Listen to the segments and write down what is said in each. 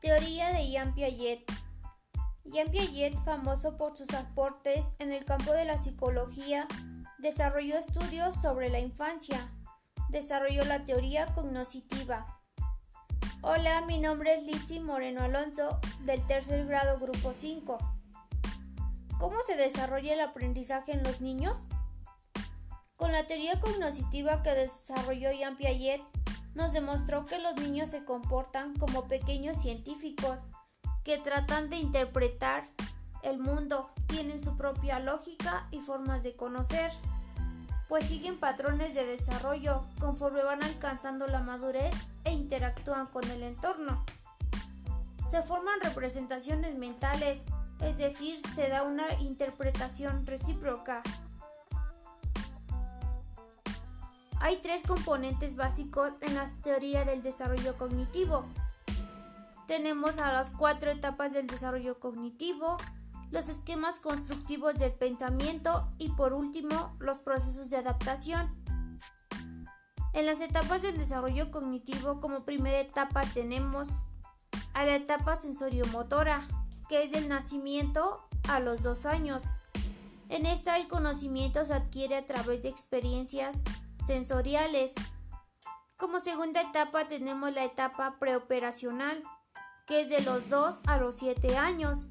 teoría de Jean Piaget. Jean Piaget, famoso por sus aportes en el campo de la psicología, desarrolló estudios sobre la infancia. Desarrolló la teoría cognoscitiva. Hola, mi nombre es Litsi Moreno Alonso, del tercer grado grupo 5. ¿Cómo se desarrolla el aprendizaje en los niños? Con la teoría cognoscitiva que desarrolló Jean Piaget, nos demostró que los niños se comportan como pequeños científicos que tratan de interpretar el mundo, tienen su propia lógica y formas de conocer, pues siguen patrones de desarrollo conforme van alcanzando la madurez e interactúan con el entorno. Se forman representaciones mentales, es decir, se da una interpretación recíproca Hay tres componentes básicos en la teoría del desarrollo cognitivo. Tenemos a las cuatro etapas del desarrollo cognitivo, los esquemas constructivos del pensamiento y por último los procesos de adaptación. En las etapas del desarrollo cognitivo como primera etapa tenemos a la etapa sensoriomotora, que es del nacimiento a los dos años. En esta el conocimiento se adquiere a través de experiencias sensoriales. Como segunda etapa tenemos la etapa preoperacional, que es de los 2 a los 7 años.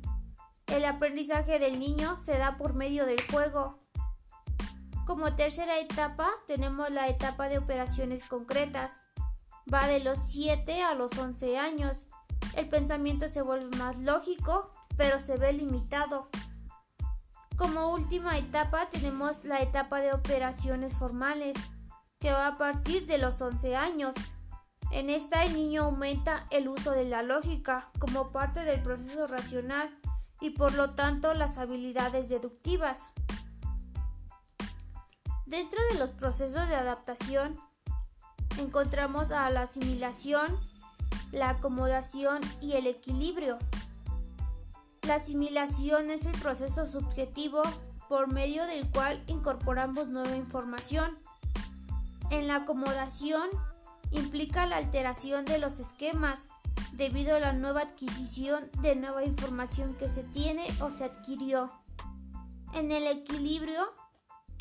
El aprendizaje del niño se da por medio del juego. Como tercera etapa tenemos la etapa de operaciones concretas. Va de los 7 a los 11 años. El pensamiento se vuelve más lógico, pero se ve limitado. Como última etapa tenemos la etapa de operaciones formales, que va a partir de los 11 años. En esta el niño aumenta el uso de la lógica como parte del proceso racional y por lo tanto las habilidades deductivas. Dentro de los procesos de adaptación encontramos a la asimilación, la acomodación y el equilibrio. La asimilación es el proceso subjetivo por medio del cual incorporamos nueva información en la acomodación implica la alteración de los esquemas debido a la nueva adquisición de nueva información que se tiene o se adquirió. En el equilibrio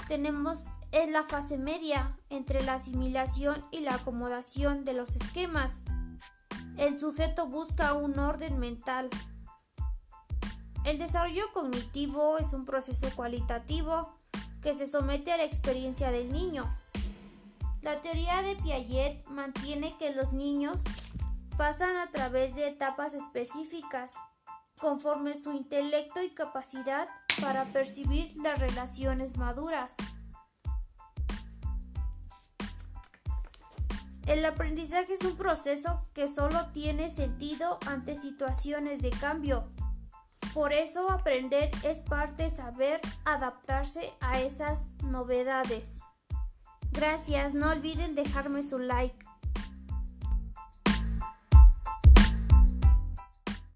tenemos es la fase media entre la asimilación y la acomodación de los esquemas. El sujeto busca un orden mental. El desarrollo cognitivo es un proceso cualitativo que se somete a la experiencia del niño la teoría de Piaget mantiene que los niños pasan a través de etapas específicas conforme su intelecto y capacidad para percibir las relaciones maduras. El aprendizaje es un proceso que solo tiene sentido ante situaciones de cambio. Por eso aprender es parte saber adaptarse a esas novedades. Gracias, no olviden dejarme su like.